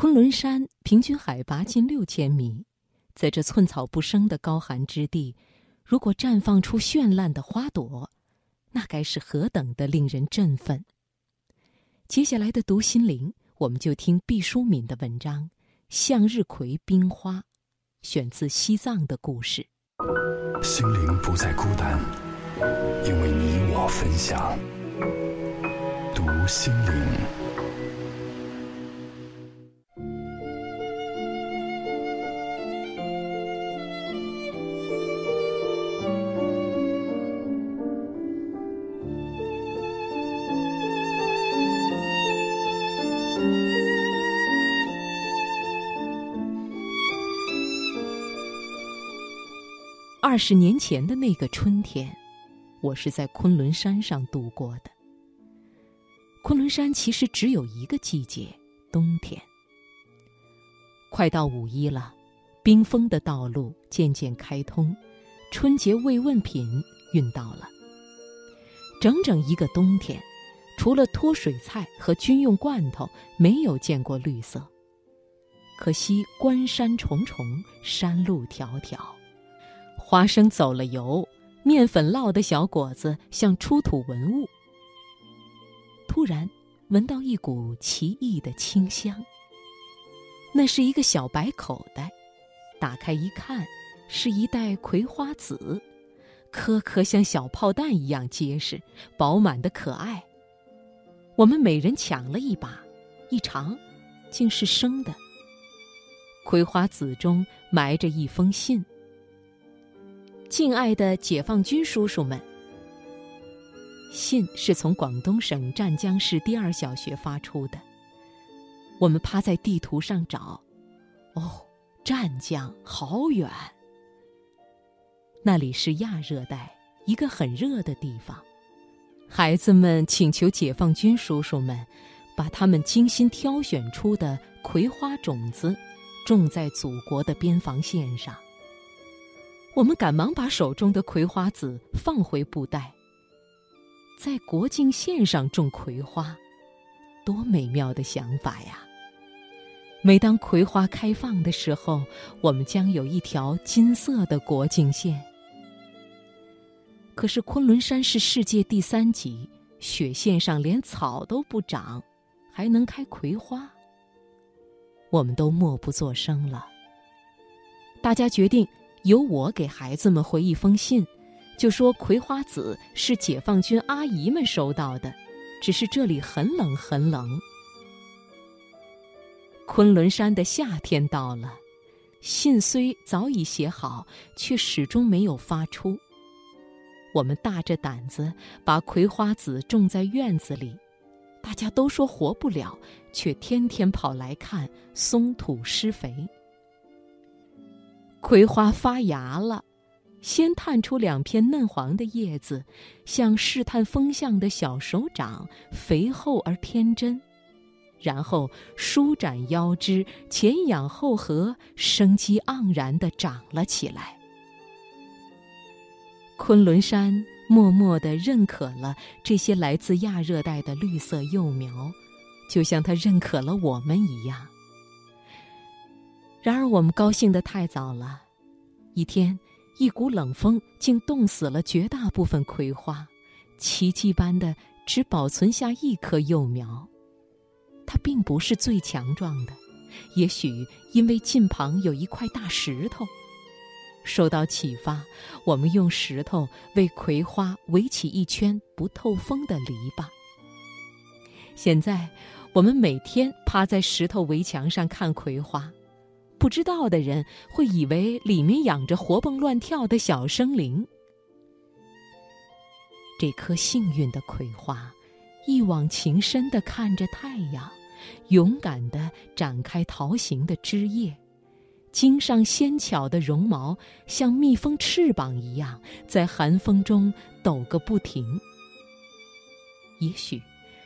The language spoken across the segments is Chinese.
昆仑山平均海拔近六千米，在这寸草不生的高寒之地，如果绽放出绚烂的花朵，那该是何等的令人振奋！接下来的读心灵，我们就听毕淑敏的文章《向日葵冰花》，选自西藏的故事。心灵不再孤单，因为你我分享。读心灵。二十年前的那个春天，我是在昆仑山上度过的。昆仑山其实只有一个季节，冬天。快到五一了，冰封的道路渐渐开通，春节慰问品运到了。整整一个冬天，除了脱水菜和军用罐头，没有见过绿色。可惜关山重重，山路迢迢。花生走了油，面粉烙的小果子像出土文物。突然闻到一股奇异的清香。那是一个小白口袋，打开一看，是一袋葵花籽，颗颗像小炮弹一样结实、饱满的可爱。我们每人抢了一把，一尝，竟是生的。葵花籽中埋着一封信。敬爱的解放军叔叔们，信是从广东省湛江市第二小学发出的。我们趴在地图上找，哦，湛江好远。那里是亚热带，一个很热的地方。孩子们请求解放军叔叔们，把他们精心挑选出的葵花种子，种在祖国的边防线上。我们赶忙把手中的葵花籽放回布袋。在国境线上种葵花，多美妙的想法呀！每当葵花开放的时候，我们将有一条金色的国境线。可是昆仑山是世界第三级，雪线上连草都不长，还能开葵花？我们都默不作声了。大家决定。由我给孩子们回一封信，就说葵花籽是解放军阿姨们收到的，只是这里很冷很冷。昆仑山的夏天到了，信虽早已写好，却始终没有发出。我们大着胆子把葵花籽种在院子里，大家都说活不了，却天天跑来看，松土施肥。葵花发芽了，先探出两片嫩黄的叶子，像试探风向的小手掌，肥厚而天真。然后舒展腰肢，前仰后合，生机盎然地长了起来。昆仑山默默地认可了这些来自亚热带的绿色幼苗，就像它认可了我们一样。然而，我们高兴得太早了。一天，一股冷风竟冻死了绝大部分葵花，奇迹般的只保存下一棵幼苗。它并不是最强壮的，也许因为近旁有一块大石头。受到启发，我们用石头为葵花围起一圈不透风的篱笆。现在，我们每天趴在石头围墙上看葵花。不知道的人会以为里面养着活蹦乱跳的小生灵。这颗幸运的葵花，一往情深地看着太阳，勇敢地展开桃形的枝叶，茎上纤巧的绒毛像蜜蜂翅膀一样，在寒风中抖个不停。也许。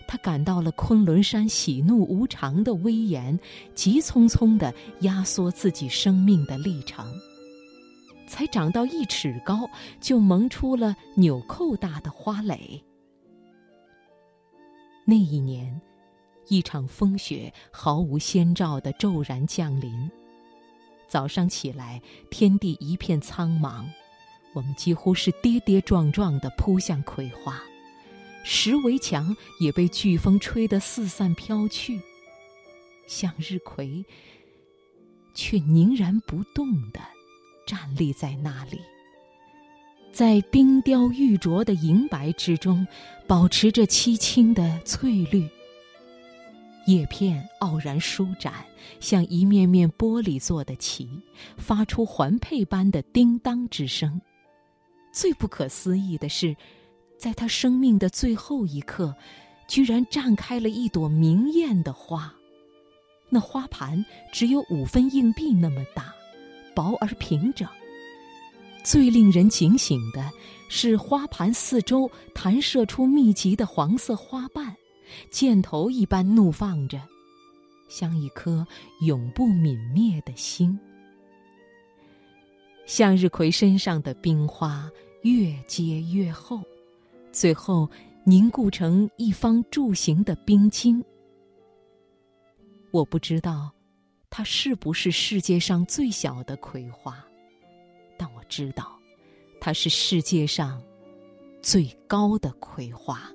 他感到了昆仑山喜怒无常的威严，急匆匆地压缩自己生命的历程。才长到一尺高，就萌出了纽扣大的花蕾。那一年，一场风雪毫无先兆的骤然降临。早上起来，天地一片苍茫，我们几乎是跌跌撞撞地扑向葵花，石围墙也被飓风吹得四散飘去。向日葵却凝然不动地站立在那里，在冰雕玉琢的银白之中，保持着凄清的翠绿。叶片傲然舒展，像一面面玻璃做的旗，发出环佩般的叮当之声。最不可思议的是，在它生命的最后一刻，居然绽开了一朵明艳的花。那花盘只有五分硬币那么大，薄而平整。最令人警醒的是，花盘四周弹射出密集的黄色花瓣。箭头一般怒放着，像一颗永不泯灭的心。向日葵身上的冰花越结越厚，最后凝固成一方柱形的冰晶。我不知道，它是不是世界上最小的葵花，但我知道，它是世界上最高的葵花。